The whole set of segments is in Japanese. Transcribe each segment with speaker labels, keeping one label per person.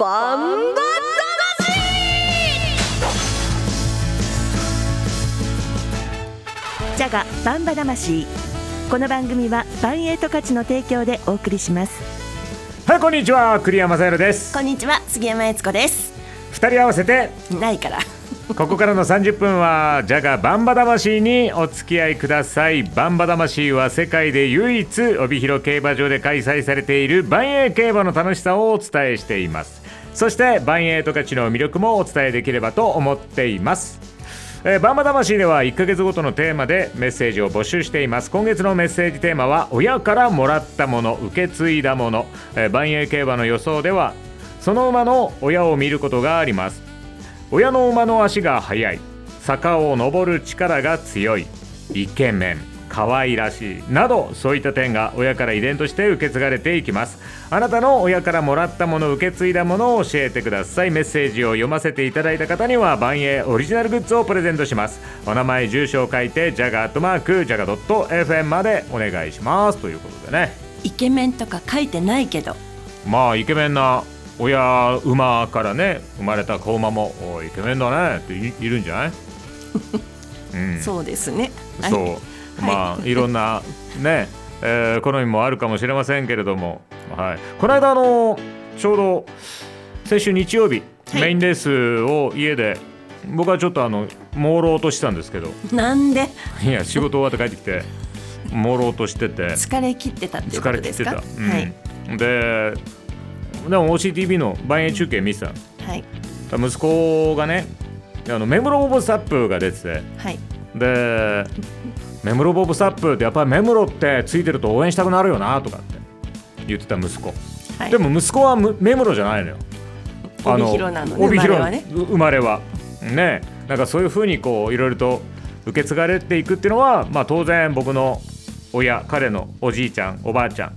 Speaker 1: バンバ
Speaker 2: ジャガバンバ魂。この番組はバンエイト価値の提供でお送りします。
Speaker 3: はいこんにちは。栗山正宏です。
Speaker 1: こんにちは。杉山悦子です。
Speaker 3: 二人合わせて。
Speaker 1: ないから。
Speaker 3: ここからの30分はジャガバンバ魂にお付き合いください。バンバ魂は世界で唯一帯広競馬場で開催されている万栄競馬の楽しさをお伝えしていますそして万栄十勝の魅力もお伝えできればと思っています。えー、バンバ魂では1ヶ月ごとのテーマでメッセージを募集しています。今月のメッセージテーマは親からもらったもの受け継いだもの、えー、万栄競馬の予想ではその馬の親を見ることがあります。親の馬の足が速い。坂を登る力が強い。イケメン。可愛らしいなどそういった点が親から遺伝として受け継がれていきます。あなたの親からもらったもの受け継いだものを教えてください。メッセージを読ませていただいた方には万栄オリジナルグッズをプレゼントします。お名前住所を書いてジャガットマークジャガ .fm までお願いします。ということでね。
Speaker 1: イケメンとか書いてないけど。
Speaker 3: まあイケメンな親馬からね生まれた子馬もイケメンだねっているんじゃない、
Speaker 1: うん、そうですね。
Speaker 3: そう、まあいろんなね、えー、好みもあるかもしれませんけれども、はい、この間あのちょうど先週日曜日、はい、メインレースを家で僕はちょっとあの朦朧としたんですけど。
Speaker 1: なんで？
Speaker 3: いや仕事終わって帰ってきて朦朧としてて。
Speaker 1: 疲れ切ってたっていうことですか？疲れ切ってた、うん、
Speaker 3: はい、ででも OCTV の万円中継見てた、はい、息子がねあのメムロボブサップが出てて、はい、でメムロボブサップってやっぱりメムロってついてると応援したくなるよなとかって言ってた息子、はい、でも息子はメムロじゃないのよ。
Speaker 1: 帯広なのね。帯広ね。
Speaker 3: 生まれは。ね。なんかそういうふうにこういろいろと受け継がれていくっていうのは、まあ、当然僕の親彼のおじいちゃんおばあちゃ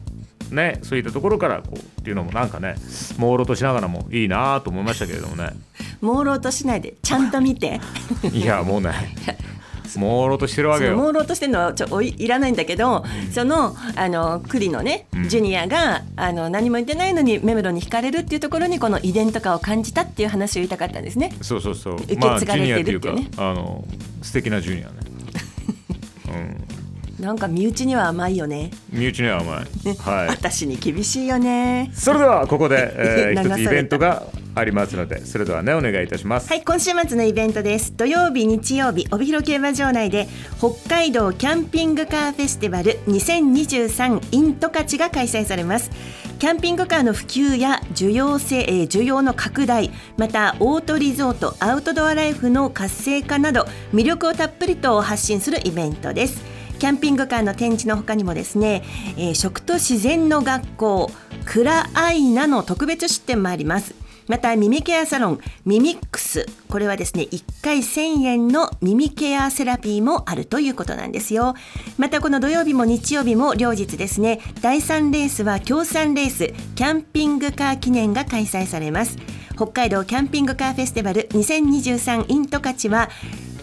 Speaker 3: んねそういったところからこうっていうのもなんかね朦朧としながらもいいなと思いましたけれどもね。
Speaker 1: 朦朧としないでちゃんと見て。
Speaker 3: いやもうね 朦朧としてるわけよ。
Speaker 1: 朦朧としてるのはちょおいいらないんだけど、うん、そのあの栗のね、うん、ジュニアがあの何も言ってないのにメムロに惹かれるっていうところにこの遺伝とかを感じたっていう話を言いたかったんですね。
Speaker 3: そうそうそう。
Speaker 1: 受け継がれてるっていうね、
Speaker 3: まあ、あの素敵なジュニアね。
Speaker 1: うん。なんか身内には甘いよね。
Speaker 3: 身内には甘い。
Speaker 1: ね、はい。私に厳しいよね。
Speaker 3: それではここで、えー、一つイベントがありますのでそれではねお願いいたします。
Speaker 1: はい今週末のイベントです。土曜日日曜日帯広競馬場内で北海道キャンピングカーフェスティバル2023 in 十勝が開催されます。キャンピングカーの普及や需要性、えー、需要の拡大またオートリゾートアウトドアライフの活性化など魅力をたっぷりと発信するイベントです。キャンピングカーの展示の他にもですね、えー、食と自然の学校クラアイナの特別出展もあります。また耳ケアサロンミミックス。これはですね1回1000円の耳ケアセラピーもあるということなんですよ。またこの土曜日も日曜日も両日ですね第3レースは協賛レースキャンピングカー記念が開催されます。北海道キャンピングカーフェスティバル2023 in 十勝は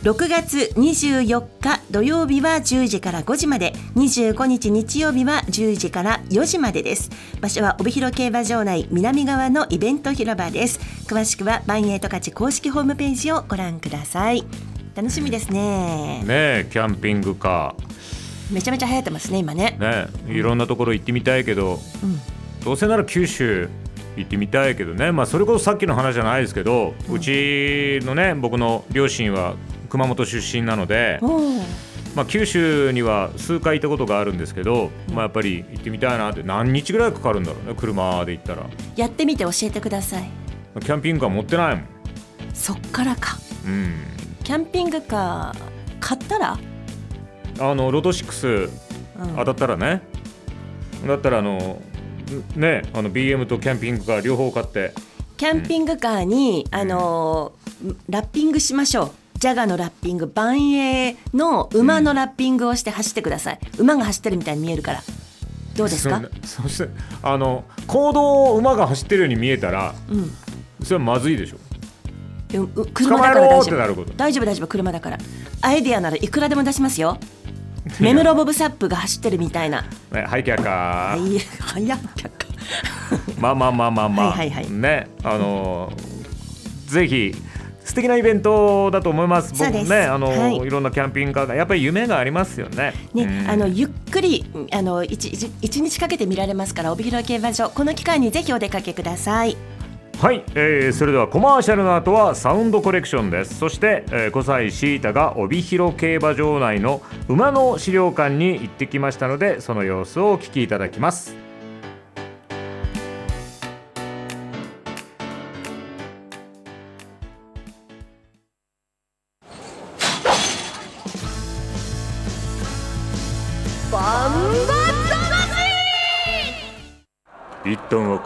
Speaker 1: 6月24日土曜日は10時から5時まで。25日日曜日は10時から4時までです。場所は帯広競馬場内南側のイベント広場です。詳しくはバンエイト勝ち公式ホームページをご覧ください。楽しみですね。
Speaker 3: ねキャンピングカ
Speaker 1: ー。めちゃめちゃ流行ってますね今ね。
Speaker 3: ねいろんなところ行ってみたいけど、うん、どうせなら九州行ってみたいけどね、まあ、それこそさっきの話じゃないですけど、うん、うちのね僕の両親は熊本出身なので、まあ、九州には数回行ったことがあるんですけど、まあ、やっぱり行ってみたいなって何日ぐらいかかるんだろうね車で行ったら。
Speaker 1: やってみて教えてください。
Speaker 3: キャンピングカー持ってないもん。
Speaker 1: そっからか。うん。キャンピングカー買ったら？
Speaker 3: あのロト6当たったらね、うん、だったらあのねあの BM とキャンピングカー両方買って。
Speaker 1: キャンピングカーに、うん、あのラッピングしましょうジャガのラッピング万栄の馬のラッピングをして走ってください、うん、馬が走ってるみたいに見えるから。どうですか？
Speaker 3: そしてあの行動を馬が走ってるように見えたら、うん、それはまずいでしょ。
Speaker 1: 車だから大丈夫。大丈夫大丈夫車だから。アイディアならいくらでも出しますよ。メムロボブサップが走ってるみたいな。
Speaker 3: はいキャッカー。
Speaker 1: はいはいキャッカー。
Speaker 3: まあまあまあまあまあ。
Speaker 1: はいはいはい。
Speaker 3: ねあのぜひ素敵なイベントだと思います。
Speaker 1: そうです
Speaker 3: 僕ねあの、
Speaker 1: はい
Speaker 3: い、ろんなキャンピングカーがやっぱり夢がありますよね。
Speaker 1: ね、
Speaker 3: うん
Speaker 1: あのゆっくりあの一一一日かけて見られますから帯広競馬場この機会にぜひお出かけください。
Speaker 3: はい、えー、それではコマーシャルの後はサウンドコレクションですそして、えー、小西シータが帯広競馬場内の馬の資料館に行ってきましたのでその様子をお聞きいただきます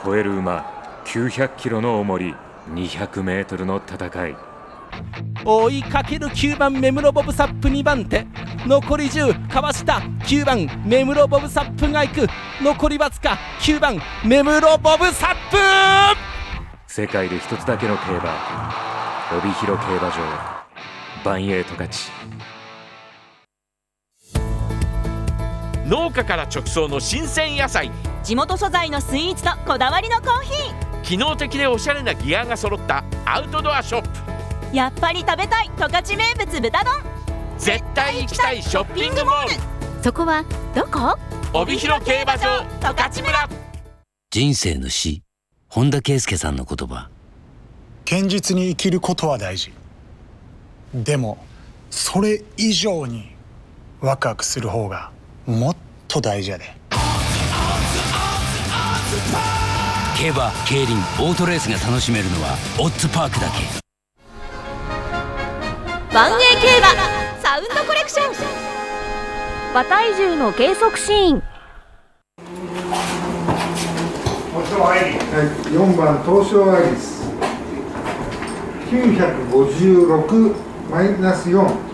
Speaker 3: 超える馬900キロの重り200メートルの戦い。
Speaker 4: 追いかける9番目室ボブサップ2番手。残り10かわした。9番目室ボブサップが行く。残りわずか。9番目室ボブサップ。
Speaker 3: 世界で一つだけの競馬。帯広競馬場。バンエイト勝ち
Speaker 5: 農家から直送の新鮮野菜。
Speaker 6: 地元素材のスイーツとこだわりのコーヒ
Speaker 5: 機能的でおしゃれなギアが揃ったアウトドアショップ。
Speaker 6: ーやっぱり食べたい十勝名物豚丼。
Speaker 5: 絶対行きたいショッピングモール。
Speaker 6: そこはどこ？
Speaker 5: 帯広競馬場十勝村。
Speaker 7: 人生の死本田圭佑さんの言葉。
Speaker 8: 堅実に生きることは大事。でもそれ以上にワクワクする方がもっと大事やで。
Speaker 7: 競馬競輪オートレースが楽しめるのはオッズパークだけ。
Speaker 6: 万栄競馬サウンドコレクション。馬体重の計測シーン。
Speaker 9: はい、4番東証アイリス。956マイナス4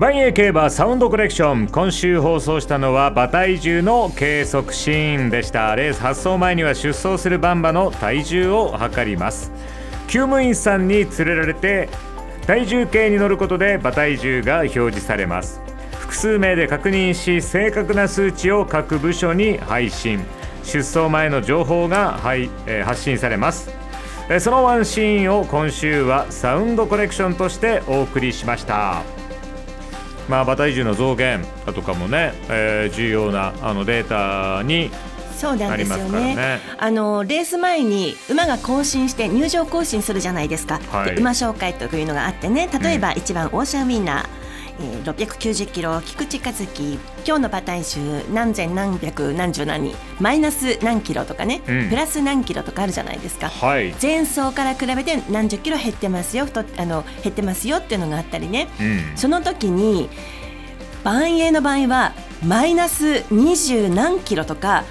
Speaker 3: バンエイ競馬サウンドコレクション。今週放送したのは馬体重の計測シーンでした。レース発走前には出走する馬場の体重を測ります。厩務員さんに連れられて体重計に乗ることで馬体重が表示されます。複数名で確認し正確な数値を各部署に配信。出走前の情報が、はいえ発信されます。そのワンシーンを今週はサウンドコレクションとしてお送りしました。まあ馬体重の増減だとかもね、えー重要なあのデータに
Speaker 1: そうなんですよ
Speaker 3: ありますから
Speaker 1: ね。
Speaker 3: ね
Speaker 1: あのレース前に馬が更新して入場更新するじゃないですか、
Speaker 3: はい。
Speaker 1: で馬紹介というのがあってね。例えば1番オーシャンウィンナー、えー、690キロ菊池和樹今日の馬体重何千何百何十何マイナス何キロとかね、
Speaker 3: うん。
Speaker 1: プラス何キロとかあるじゃないですか。
Speaker 3: はい、
Speaker 1: 前走から比べて何十キロ減ってますよ太っあの減ってますよっていうのがあったりね、
Speaker 3: うん、
Speaker 1: その時に万栄の場合はマイナス20何キロとか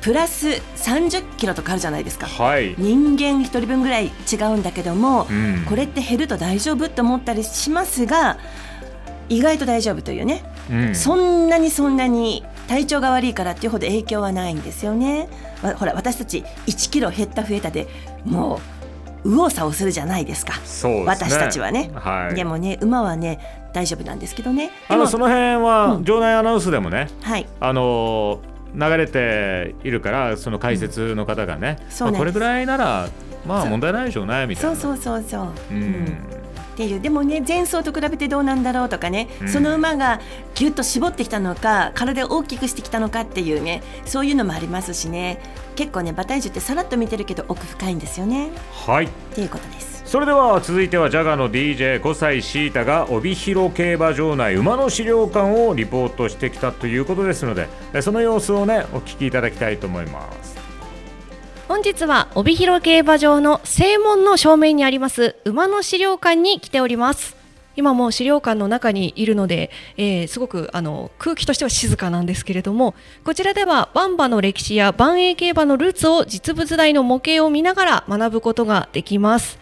Speaker 1: プラス30キロとかあるじゃないですか。
Speaker 3: はい、
Speaker 1: 人間1人分ぐらい違うんだけども、
Speaker 3: うん。
Speaker 1: これって減ると大丈夫って思ったりしますが意外と大丈夫というね、
Speaker 3: うん。
Speaker 1: そんなにそんなに体調が悪いからっていうほど影響はないんですよね。わほら私たち1キロ減った増えたでもう右往左往するじゃないですか。
Speaker 3: そうですね。
Speaker 1: 私たちはね、
Speaker 3: はい、
Speaker 1: でもね馬はね大丈夫なんですけどね。でも
Speaker 3: あのその辺は
Speaker 1: うん。
Speaker 3: 場内アナウンスでもね、
Speaker 1: はい。
Speaker 3: あの流れているからその解説の方がね、
Speaker 1: そうなん
Speaker 3: これぐらいならまあ問題ないでしょうねみたいな。
Speaker 1: そうそうそうそう。
Speaker 3: うん
Speaker 1: っていう。でもね前走と比べてどうなんだろうとかね、
Speaker 3: うん。
Speaker 1: その馬がぎゅっと絞ってきたのか体を大きくしてきたのかっていうねそういうのもありますしね。結構ね馬体重ってさらっと見てるけど奥深いんですよね。
Speaker 3: はい。
Speaker 1: っていうことです。
Speaker 3: それでは続いてはジャガの DJ5 歳シータが帯広競馬場内馬の資料館をリポートしてきたということですのでえその様子をねお聞きいただきたいと思います
Speaker 10: 本日は帯広競馬場の正門の正面にあります馬の資料館に来ております。今も資料館の中にいるので、えーすごくあの空気としては静かなんですけれどもこちらではバンバの歴史や万栄競馬のルーツを実物大の模型を見ながら学ぶことができます。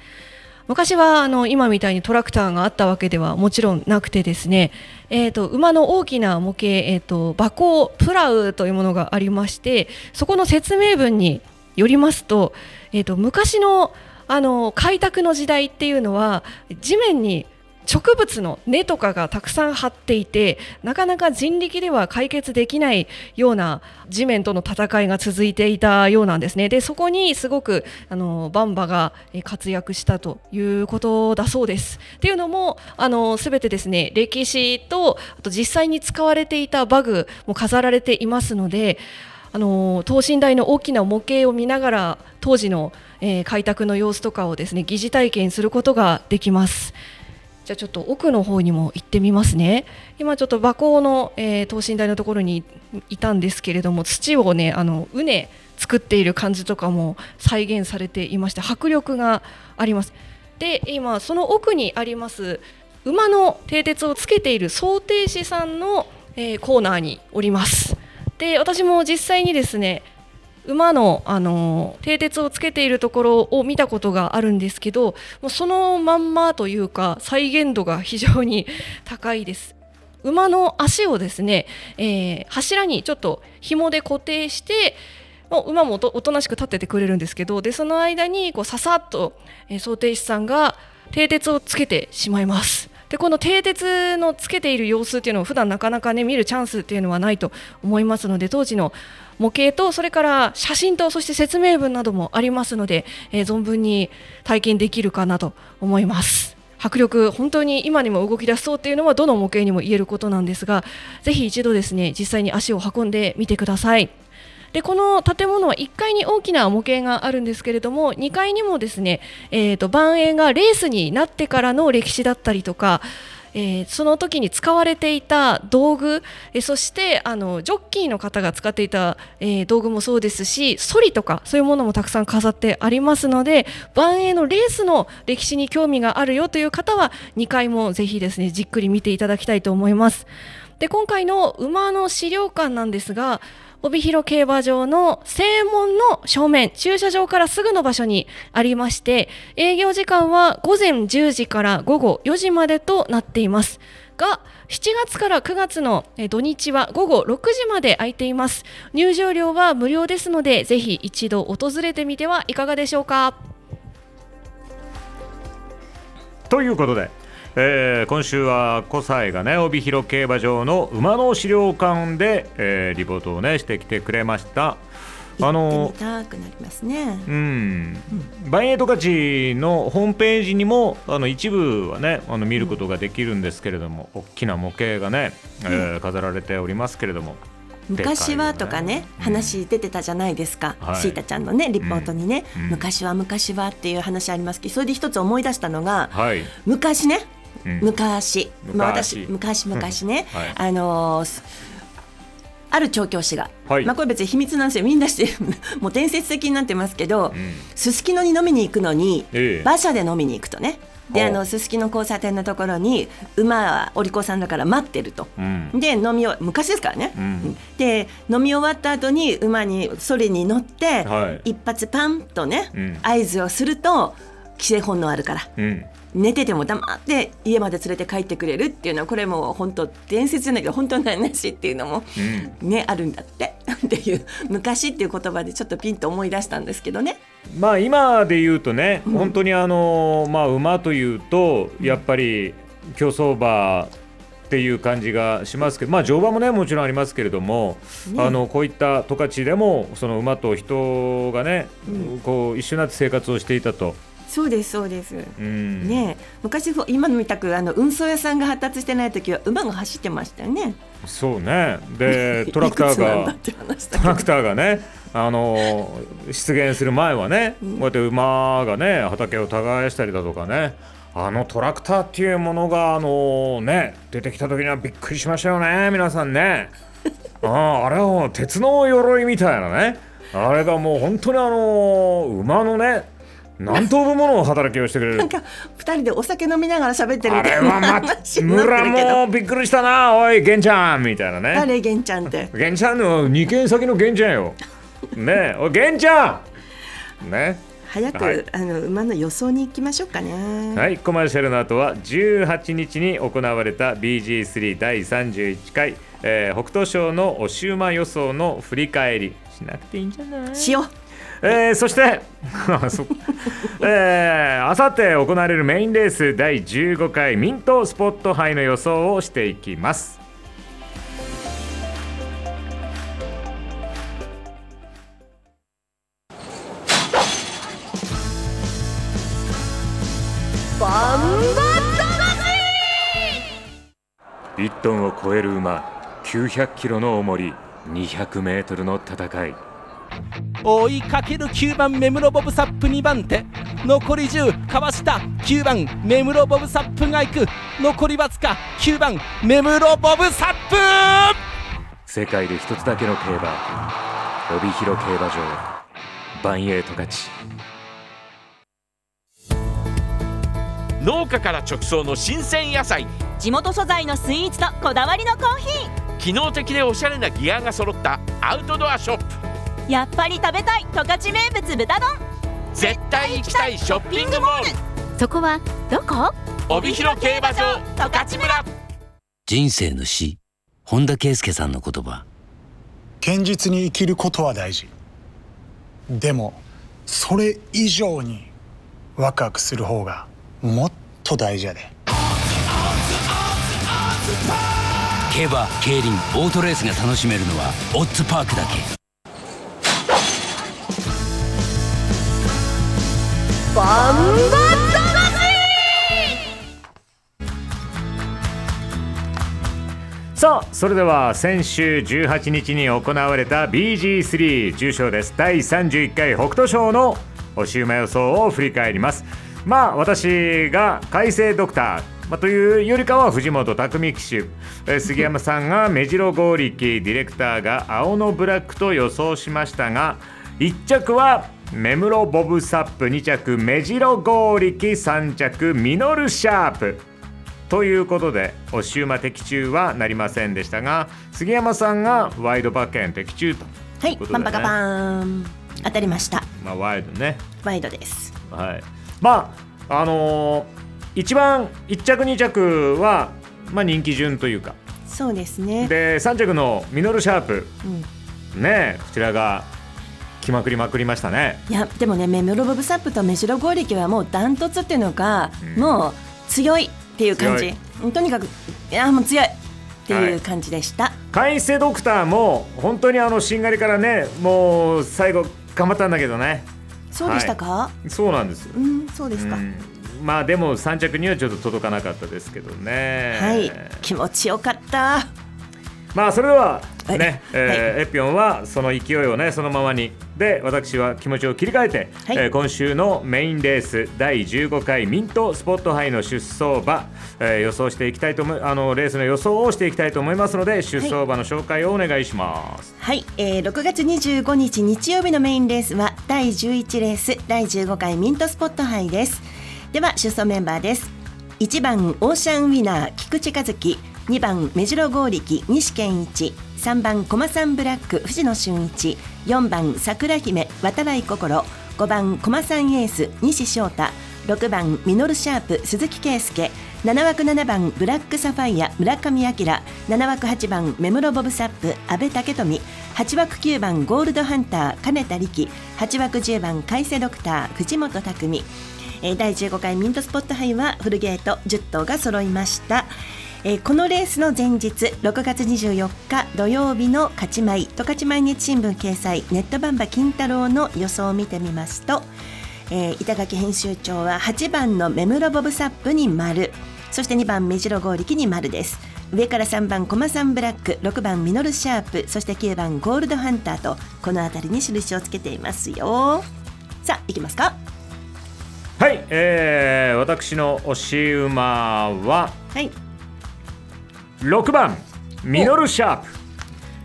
Speaker 10: 昔はあの今みたいにトラクターがあったわけではもちろんなくてですね、えー、と馬の大きな模型、えー、と馬高プラウというものがありましてそこの説明文によりますと,、えー、と昔のあの開拓の時代っていうのは地面に植物の根とかがたくさん張っていてなかなか人力では解決できないような地面との戦いが続いていたようなんですね。でそこにすごくあのバンバが活躍したということだそうです。っていうのもあの全てですね歴史とあと実際に使われていたバグも飾られていますのであの等身大の大きな模型を見ながら当時の、えー、開拓の様子とかをですね疑似体験することができます。じゃあちょっと奥の方にも行ってみますね。今ちょっと馬耕の、えー、等身大のところにいたんですけれども土をねあの畝作っている感じとかも再現されていまして迫力があります。で今その奥にあります馬の蹄鉄をつけている想定士さんの、えー、コーナーにおります。で私も実際にですね馬の、あの蹄鉄をつけているところを見たことがあるんですけどもうそのまんまというか再現度が非常に 高いです。馬の足をですね、えー、柱にちょっと紐で固定してもう馬もおとなしく立っててくれるんですけどでその間にこうささっと、えー、想定士さんが蹄鉄をつけてしまいます。でこの蹄鉄のつけている様子っていうのを普段なかなかね見るチャンスっていうのはないと思いますので当時の模型とそれから写真とそして説明文などもありますので、えー、存分に体験できるかなと思います。迫力、本当に今にも動き出しそうっていうのはどの模型にも言えることなんですがぜひ一度ですね実際に足を運んでみてください。でこの建物は1階に大きな模型があるんですけれども2階にもですね、えーと、万栄がレースになってからの歴史だったりとかえー、その時に使われていた道具、えー、そしてあのジョッキーの方が使っていた、えー、道具もそうですしソリとかそういうものもたくさん飾ってありますので万栄のレースの歴史に興味があるよという方は2階もぜひですねじっくり見ていただきたいと思います。で今回の馬の資料館なんですが帯広競馬場の正門の正面、駐車場からすぐの場所にありまして、営業時間は午前10時から午後4時までとなっています。が、7月から9月の土日は午後6時まで空いています。入場料は無料ですので、ぜひ一度訪れてみてはいかがでしょうか。
Speaker 3: ということで、えー、今週は小西がね帯広競馬場の馬の資料館で、えー、リポートをねしてきてくれました。
Speaker 1: あのたくなりますね。
Speaker 3: うん。バイエトカチのホームページにもあの一部はねあの見ることができるんですけれども、うん、大きな模型がね、えー、飾られておりますけれども。
Speaker 1: 昔はとかね、うん、話出てたじゃないですか、はい、シータちゃんのねリポートにね、うん、昔は昔はっていう話ありますけどそれで一つ思い出したのが、はい、昔ね昔、まあ、私昔昔ね、はい、あのー、ある調教師が、はい、まあ、これ別に秘密なんですよ。みんなして もう伝説的になってますけどすすきのに飲みに行くのに、え馬車で飲みに行くとね。であのすすきの交差点のところに馬はお利口さんだから待ってると、うん、で飲みを昔ですからね、うん、で飲み終わった後に馬にそれに乗って、はい、一発パンとね、うん、合図をすると規制本能あるから、寝てても黙って家まで連れて帰ってくれるっていうのはこれも本当伝説じゃないけど本当の話っていうのも、うん、ねあるんだって。っていう昔っていう言葉でちょっとピンと思い出したんですけどね。
Speaker 3: まあ今で言うとね、うん、本当にあのまあ馬というとやっぱり競走馬っていう感じがしますけど、まあ、乗馬もねもちろんありますけれども、ね、あのこういった十勝でもその馬と人がね、うん、こう一緒になって生活をしていたと。
Speaker 1: そうですそうです。うん、ね昔今のみたくあの運送屋さんが発達してない時は馬が走ってましたよね。
Speaker 3: そうね。で トラクターがトラクターがね。あの出現する前はね、うん、こうやって馬がね畑を耕したりだとかねあのトラクターっていうものがあのね出てきた時にはびっくりしましたよね皆さんね ああれは鉄の鎧みたいなねあれがもう本当にあの馬のね何頭分もの働きをしてくれる。
Speaker 1: なんか二人でお酒飲みながら喋ってるみたいな話
Speaker 3: 村もびっくりしたなおい源ちゃん。みたいなね。
Speaker 1: 誰源ちゃんって？
Speaker 3: 源ちゃんの二軒先の源ちゃんよ。ねおい源ちゃん！ね。
Speaker 1: 早く、はい、あの馬の予想に行きましょうかね。
Speaker 3: はいコマーシャルの後は18日に行われた BG3 第31回、えー、北斗賞のおし馬予想の振り返り。しなくていいんじゃない？
Speaker 1: しよう
Speaker 3: えーそして そえーあさって行われるメインレース第15回ミントスポット杯の予想をしていきます。
Speaker 6: バンバ
Speaker 3: 1トンを超える馬900キロの重り200メートルの戦い。
Speaker 4: 追いかける9番目室ボブサップ2番手。残り10かわした。9番目室ボブサップが行く。残りわずか9番目室ボブサップ。
Speaker 3: 世界で一つだけの競馬。帯広競馬場。バンエイト勝ち。
Speaker 5: 農家から直送の新鮮野菜。
Speaker 6: 地元素材のスイーツとこだわりのコーヒ
Speaker 5: 機能的でおしゃれなギアが揃ったアウトドアショップ。
Speaker 6: ーやっぱり食べたい十勝名物豚丼。
Speaker 5: 絶対行きたいショッピングモール。
Speaker 6: そこはどこ？
Speaker 5: 帯広競馬場十勝村。
Speaker 7: 人生の死本田圭佑さんの言葉。
Speaker 8: 堅実に生きることは大事。でもそれ以上にワクワクする方がもっと大事やで。
Speaker 7: 競馬競輪オートレースが楽しめるのはオッズパークだけ
Speaker 6: バンバ
Speaker 3: さあそれでは先週18日に行われた BG3 重賞です。第31回北斗賞のおし馬予想を振り返ります。まあ私が海星ドクターまあ、というよりかは藤本匠騎手。え杉山さんが目白剛力ディレクターが青のブラックと予想しましたが1着は目室ボブサップ2着目白剛力3着ミノルシャープ。ということで押し馬的中はなりませんでしたが杉山さんがワイド馬券的中と
Speaker 1: はいパンパカパーン。当たりました。
Speaker 3: まあワイドね。
Speaker 1: ワイドです。
Speaker 3: はい。まああのー一番1着2着は、まあ、人気順というか。
Speaker 1: そうですね。
Speaker 3: で3着のミノルシャープ。
Speaker 1: うん。
Speaker 3: ねこちらが来まくりまくりましたね。
Speaker 1: いやでもねメムロボブサップとメジロゴーリキはもうダントツっていうのが、もう強いっていう感じ。とにかくいやもう強いっていう感じでした、
Speaker 3: 海瀬ドクターも本当にあのしんがりからねもう最後頑張ったんだけどね。
Speaker 1: そうでしたか、
Speaker 3: はい。そうなんですよ。
Speaker 1: うんそうですか、
Speaker 3: うん。まあでも3着にはちょっと届かなかったですけどね。
Speaker 1: はい。気持ちよかった
Speaker 3: まあそれでは
Speaker 1: はい。
Speaker 3: ね、えーエピョンはその勢いをねそのままに。で私は気持ちを切り替えて、
Speaker 1: はい。
Speaker 3: えー今週のメインレース第15回ミントスポット杯の出走馬、えー予想していきたいと思いあのレースの予想をしていきたいと思いますので出走馬の紹介をお願いします。
Speaker 1: はい、えー、6月25日日曜日のメインレースは第11レース第15回ミントスポット杯です。では出走メンバーです。1番オーシャンウィナー菊池和樹2番目白剛力西健一。3番駒さんブラック藤野俊一。4番桜姫渡来心。5番駒さんエース西翔太。6番ミノルシャープ鈴木圭介。7枠7番ブラックサファイア村上明。7枠8番メムロボブサップ阿部武富。8枠9番ゴールドハンター金田力。8枠10番海瀬ドクター藤本匠。第15回ミントスポット杯はフルゲート10頭が揃いました、えーこのレースの前日6月24日土曜日の勝ち米十勝毎日新聞掲載ネットバンバ金太郎の予想を見てみますと、えー板垣編集長は8番のメムロボブサップに丸そして2番目白剛力に丸です。上から3番コマサンブラック6番ミノルシャープそして9番ゴールドハンターとこの辺りに印をつけていますよ。さあいきますか。
Speaker 3: はい、えー、私の推し馬は
Speaker 1: はい
Speaker 3: 6番ミノルシャープ。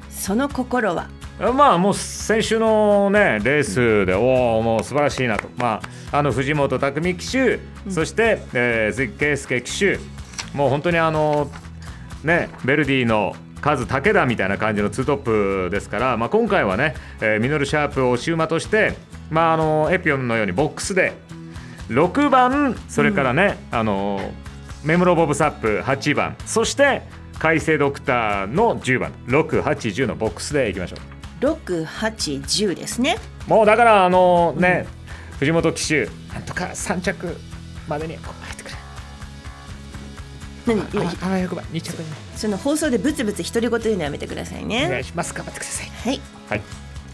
Speaker 1: その心は？
Speaker 3: まあもう先週のねレースで、おおもう素晴らしいなと、まあ、あの藤本匠騎手、そして、えー、鈴木圭介騎手。もう本当にあのねベルディのカズ武田みたいな感じのツートップですから、まあ、今回はね、えーミノルシャープを押し馬として、まあ、あのエピオンのようにボックスで6番それからね、あのメムロボブサップ8番。そして海星ドクターの10番。6、8、10のボックスでいきましょう。
Speaker 1: 六八十ですね。
Speaker 3: もうだからあのね、藤本騎手なんとか3着までにこう入ってくれ。
Speaker 1: 何？
Speaker 3: ああわよくば。2着に。
Speaker 1: その放送でブツブツ独り言言うのやめてください
Speaker 3: お願
Speaker 1: ね。
Speaker 3: いします。頑張ってください。
Speaker 1: はい。
Speaker 3: はい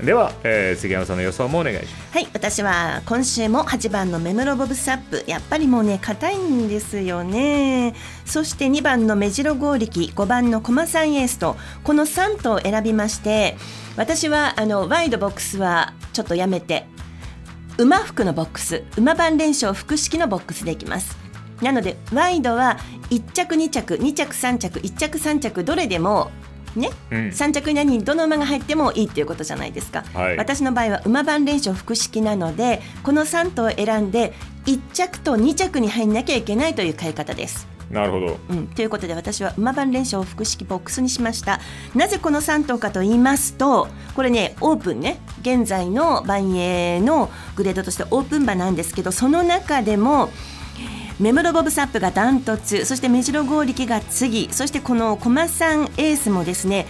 Speaker 3: では、えー、杉山さんの予想もお願いします。
Speaker 1: はい、私は今週も8番のメムロボブサップ。やっぱりもうね硬いんですよね。そして2番のメジロ合力5番のコマサンエースとこの3頭を選びまして私はあのワイドボックスはちょっとやめて馬服のボックス馬番連勝複式のボックスでいきます。なのでワイドは1着2着2着3着1着3着どれでもね、
Speaker 3: うん。
Speaker 1: 3着以内にどの馬が入ってもいいっていうことじゃないですか、
Speaker 3: はい。
Speaker 1: 私の場合は馬番連勝複式なのでこの3頭を選んで1着と2着に入んなきゃいけないという買い方です。
Speaker 3: なるほど。
Speaker 1: うん、ということで私は馬番連勝複式ボックスにしました。なぜこの3頭かと言いますとこれねオープンね。現在の万栄のグレードとしてオープン馬なんですけどその中でもメムロボブサップがダントツそしてメジロ合力が次そしてこのコマさんエースもですね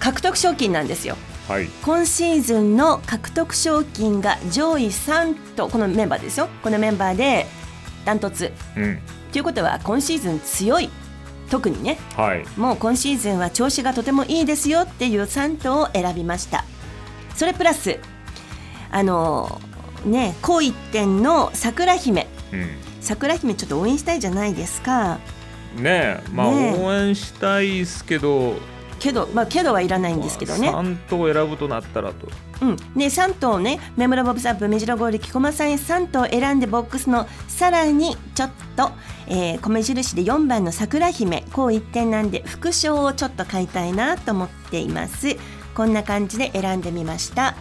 Speaker 1: 獲得賞金なんですよ。
Speaker 3: はい。
Speaker 1: 今シーズンの獲得賞金が上位3とこのメンバーですよ。このメンバーでダントツ。
Speaker 3: うん。
Speaker 1: ということは今シーズン強い。特にね。
Speaker 3: はい。
Speaker 1: もう今シーズンは調子がとてもいいですよ。っていう3頭を選びました。それプラスあのね高一点の桜姫桜姫ちょっと応援したいじゃないですか。
Speaker 3: うんねえまあ、応援したいですけど。
Speaker 1: けどまあけどはいらないんですけどね、
Speaker 3: 3頭選ぶとなったらと。
Speaker 1: うん、で3頭ねメムロボブサップメジロゴールキコマさんへ3頭選んでボックスのさらにちょっと、えー米印で4番の桜姫こう一点なんで副賞をちょっと買いたいなと思っています。こんな感じで選んでみました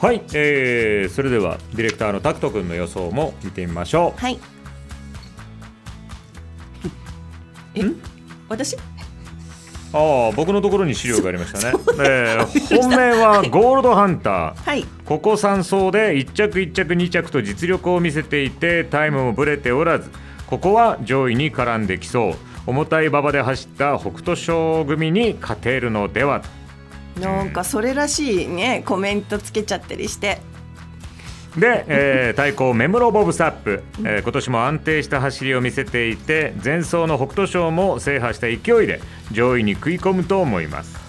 Speaker 3: はい、えー、それではディレクターのタクト君の予想も見てみましょう。
Speaker 1: はい。え私？
Speaker 3: ああ僕のところに資料がありましたね、えー、本命はゴールドハンター。
Speaker 1: はい。
Speaker 3: ここ3走で1着1着2着と実力を見せていてタイムもぶれておらずここは上位に絡んできそう。重たい馬場で走った北斗賞組に勝てるのでは？
Speaker 1: なんかそれらしいねコメントつけちゃったりして。
Speaker 3: で、えー対抗メムロボブサップ、えー今年も安定した走りを見せていて前走の北斗賞も制覇した勢いで上位に食い込むと思います。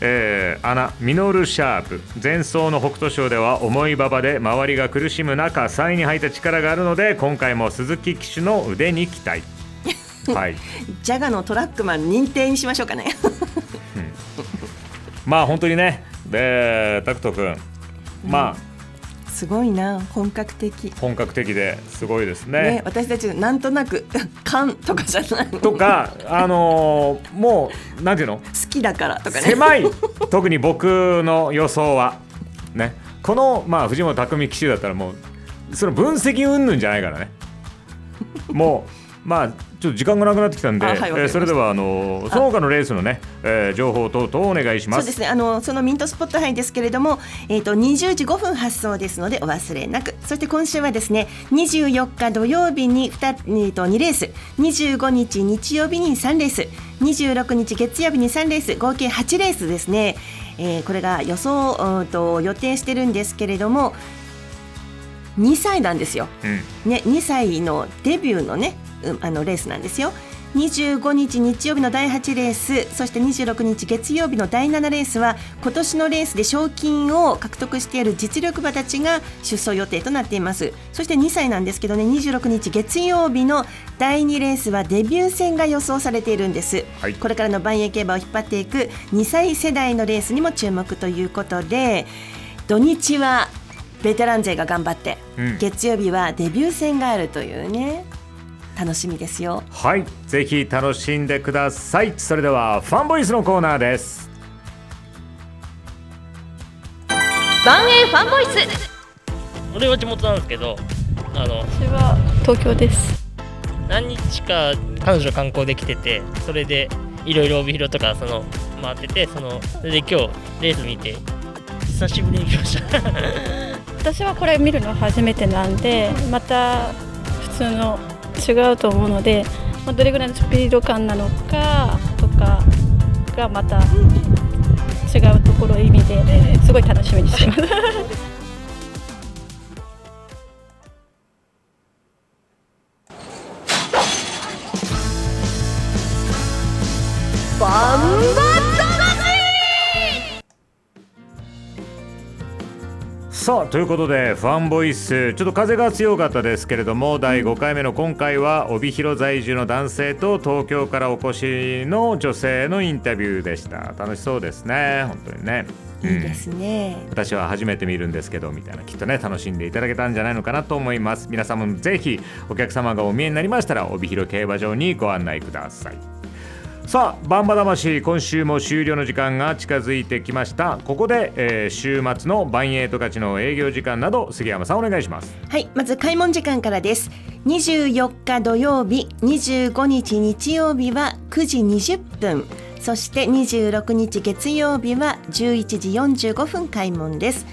Speaker 3: えー、アナミノルシャープ。前走の北斗賞では重い馬場で周りが苦しむ中3位に入った力があるので今回も鈴木騎手の腕に期待。はい。
Speaker 1: ジャガのトラックマン認定にしましょうかね
Speaker 3: まあ本当にね。でタクト君まあ。
Speaker 1: すごいな本格的。
Speaker 3: 本格的ですごいです
Speaker 1: ね。
Speaker 3: ね
Speaker 1: 私たちなんとなく 勘とかじゃない。
Speaker 3: とかあのーもうなんていうの？
Speaker 1: 好きだからとかね。
Speaker 3: 狭い。特に僕の予想は。ね。このまあ藤本匠騎手だったらもうその分析云々じゃないからね。もうまあちょっと時間がなくなってきたんで、
Speaker 1: あはい
Speaker 3: えーそれではあのーその他のレースのね、えー情報等々お願いします。
Speaker 1: そうですね。あのそのミントスポット杯ですけれども、えー、と20時5分発送ですのでお忘れなく。そして今週はですね24日土曜日に 2,、えー、と2レース。25日日曜日に3レース。26日月曜日に3レース。合計8レースですね、えーこれが予想うんと予定してるんですけれども2歳なんですよ。
Speaker 3: うん。
Speaker 1: ね、2歳のデビューのね、うんあのレースなんですよ。25日日曜日の第8レースそして26日月曜日の第7レースは今年のレースで賞金を獲得している実力馬たちが出走予定となっています。そして2歳なんですけどね26日月曜日の第2レースはデビュー戦が予想されているんです、
Speaker 3: はい。
Speaker 1: これからの万栄競馬を引っ張っていく2歳世代のレースにも注目ということで土日はベテラン勢が頑張って、
Speaker 3: うん。
Speaker 1: 月曜日はデビュー戦があるというね楽しみですよ。
Speaker 3: はいぜひ楽しんでください。それではファンボイスのコーナーです。
Speaker 6: 万栄ファンボイス。
Speaker 11: 俺は地元なんですけどあの
Speaker 12: 私は東京です。
Speaker 11: 何日か彼女観光できててそれでいろいろ帯広とかその回っててそのそれで今日レース見て久しぶりに来ました。
Speaker 12: 私はこれ見るの初めてなんでまた普通の違うと思うので、まあ、どれぐらいのスピード感なのかとかがまた違うところ意味ですごい楽しみにしてます。
Speaker 3: さあということでファンボイスちょっと風が強かったですけれども第5回目の今回は帯広在住の男性と東京からお越しの女性のインタビューでした。楽しそうですね本当にね。
Speaker 1: いいですね、
Speaker 3: うん、私は初めて見るんですけどみたいなきっとね楽しんでいただけたんじゃないのかなと思います。皆様もぜひお客様がお見えになりましたら帯広競馬場にご案内くださいさあバンバ魂今週も終了の時間が近づいてきました。ここで、えー、週末のバンエイト勝ちの営業時間など杉山さんお願いします。
Speaker 1: はいまず開門時間からです。24日土曜日25日日曜日は9時20分。そして26日月曜日は11時45分開門です。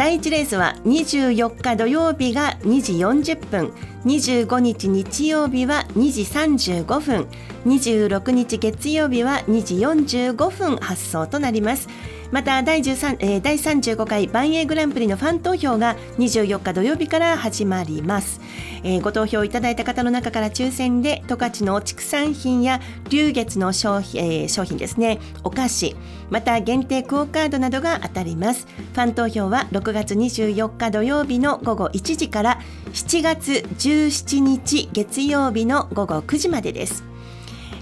Speaker 1: 第1レースは24日土曜日が2時40分。25日日曜日は2時35分。26日月曜日は2時45分発送となります。また第13、えー、第35回万栄グランプリのファン投票が24日土曜日から始まります、えー、ご投票いただいた方の中から抽選で十勝の畜産品や龍月の商品,、えー、商品ですね。お菓子また限定クオカードなどが当たります。ファン投票は6月24日土曜日の午後1時から7月17日月曜日の午後9時までです。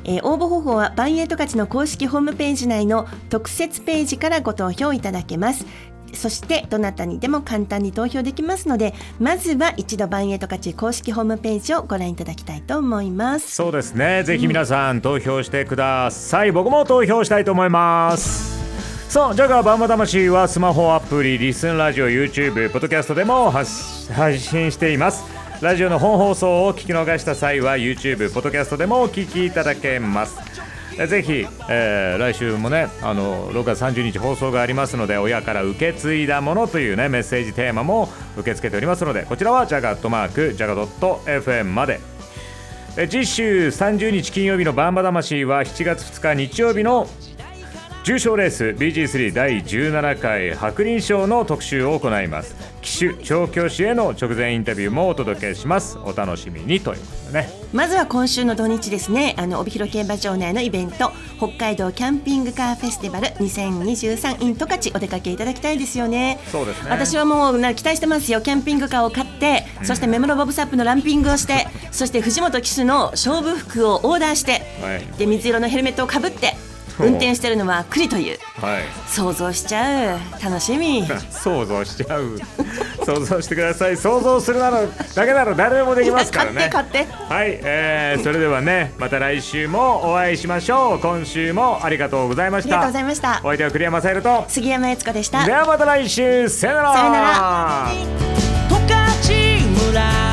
Speaker 1: えー、応募方法はバンエイト勝ちの公式ホームページ内の特設ページからご投票いただけます。そしてどなたにでも簡単に投票できますのでまずは一度バンエイト勝ち公式ホームページをご覧いただきたいと思います。
Speaker 3: そうですね。ぜひ皆さん投票してください、うん、僕も投票したいと思います。さあジャガーバンバ魂はスマホアプリリスンラジオ YouTube ポッドキャストでも配信しています。ラジオの本放送を聞き逃した際は YouTube、ポッドキャストでもお聞きいただけます。ぜひ、えー、来週もねあの6月30日放送がありますので親から受け継いだものというねメッセージテーマも受け付けておりますのでこちらはジャガットマークジャガドット FM まで。次週30日金曜日のバンバ魂は7月2日日曜日の重賞レース BG3 第17回白輪賞の特集を行います。騎手調教師への直前インタビューもお届けします。お楽しみにということでね。
Speaker 1: まずは今週の土日ですね。あの帯広競馬場内のイベント北海道キャンピングカーフェスティバル2023 in 十勝お出かけいただきたいですよね。
Speaker 3: そうですね。
Speaker 1: 私はもう期待してますよ。キャンピングカーを買って、うん、そしてメムロボブサップのランピングをして そして藤本騎手の勝負服をオーダーして、はい、で水色のヘルメットをかぶって運転してるのは栗という、はい、想像しちゃう。楽しみ。
Speaker 3: 想像しちゃう。想像してください。想像するならだけなら誰でもできますからね。
Speaker 1: 買って
Speaker 3: はい、えー、それではねまた来週もお会いしましょう。今週もありがとうございました。
Speaker 1: ありがとうございました。
Speaker 3: お相手は栗山さゆると。
Speaker 1: 杉山悦子でした。
Speaker 3: ではまた来週。さよなら。
Speaker 1: さよなら。
Speaker 4: 十勝村。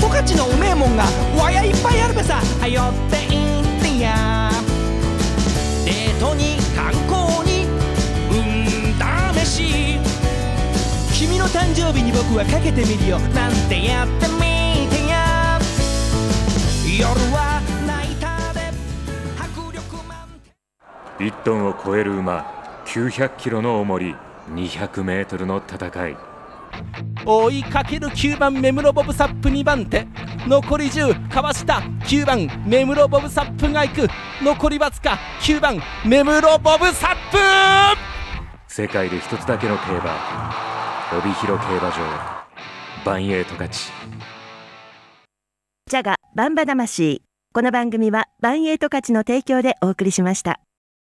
Speaker 4: 十勝のうめえもんがわやいっぱいあるべさ。はよっていいートに観光にうん試し君の誕生日に僕はかけてみるよ。なんてやってみてや。夜はナイターで。迫力満
Speaker 3: 点。1トンを超える馬900キロの重り200メートルの戦い。
Speaker 4: 追いかける9番目室ボブサップ2番手。残り10かわした9番目室ボブサップが行く。残りわずか9番目室ボブサップ。
Speaker 3: 世界で一つだけの競馬帯広競馬場。バンエイト勝。ち
Speaker 2: ジャガバンバ魂。この番組はバンエイト勝ちの提供でお送りしました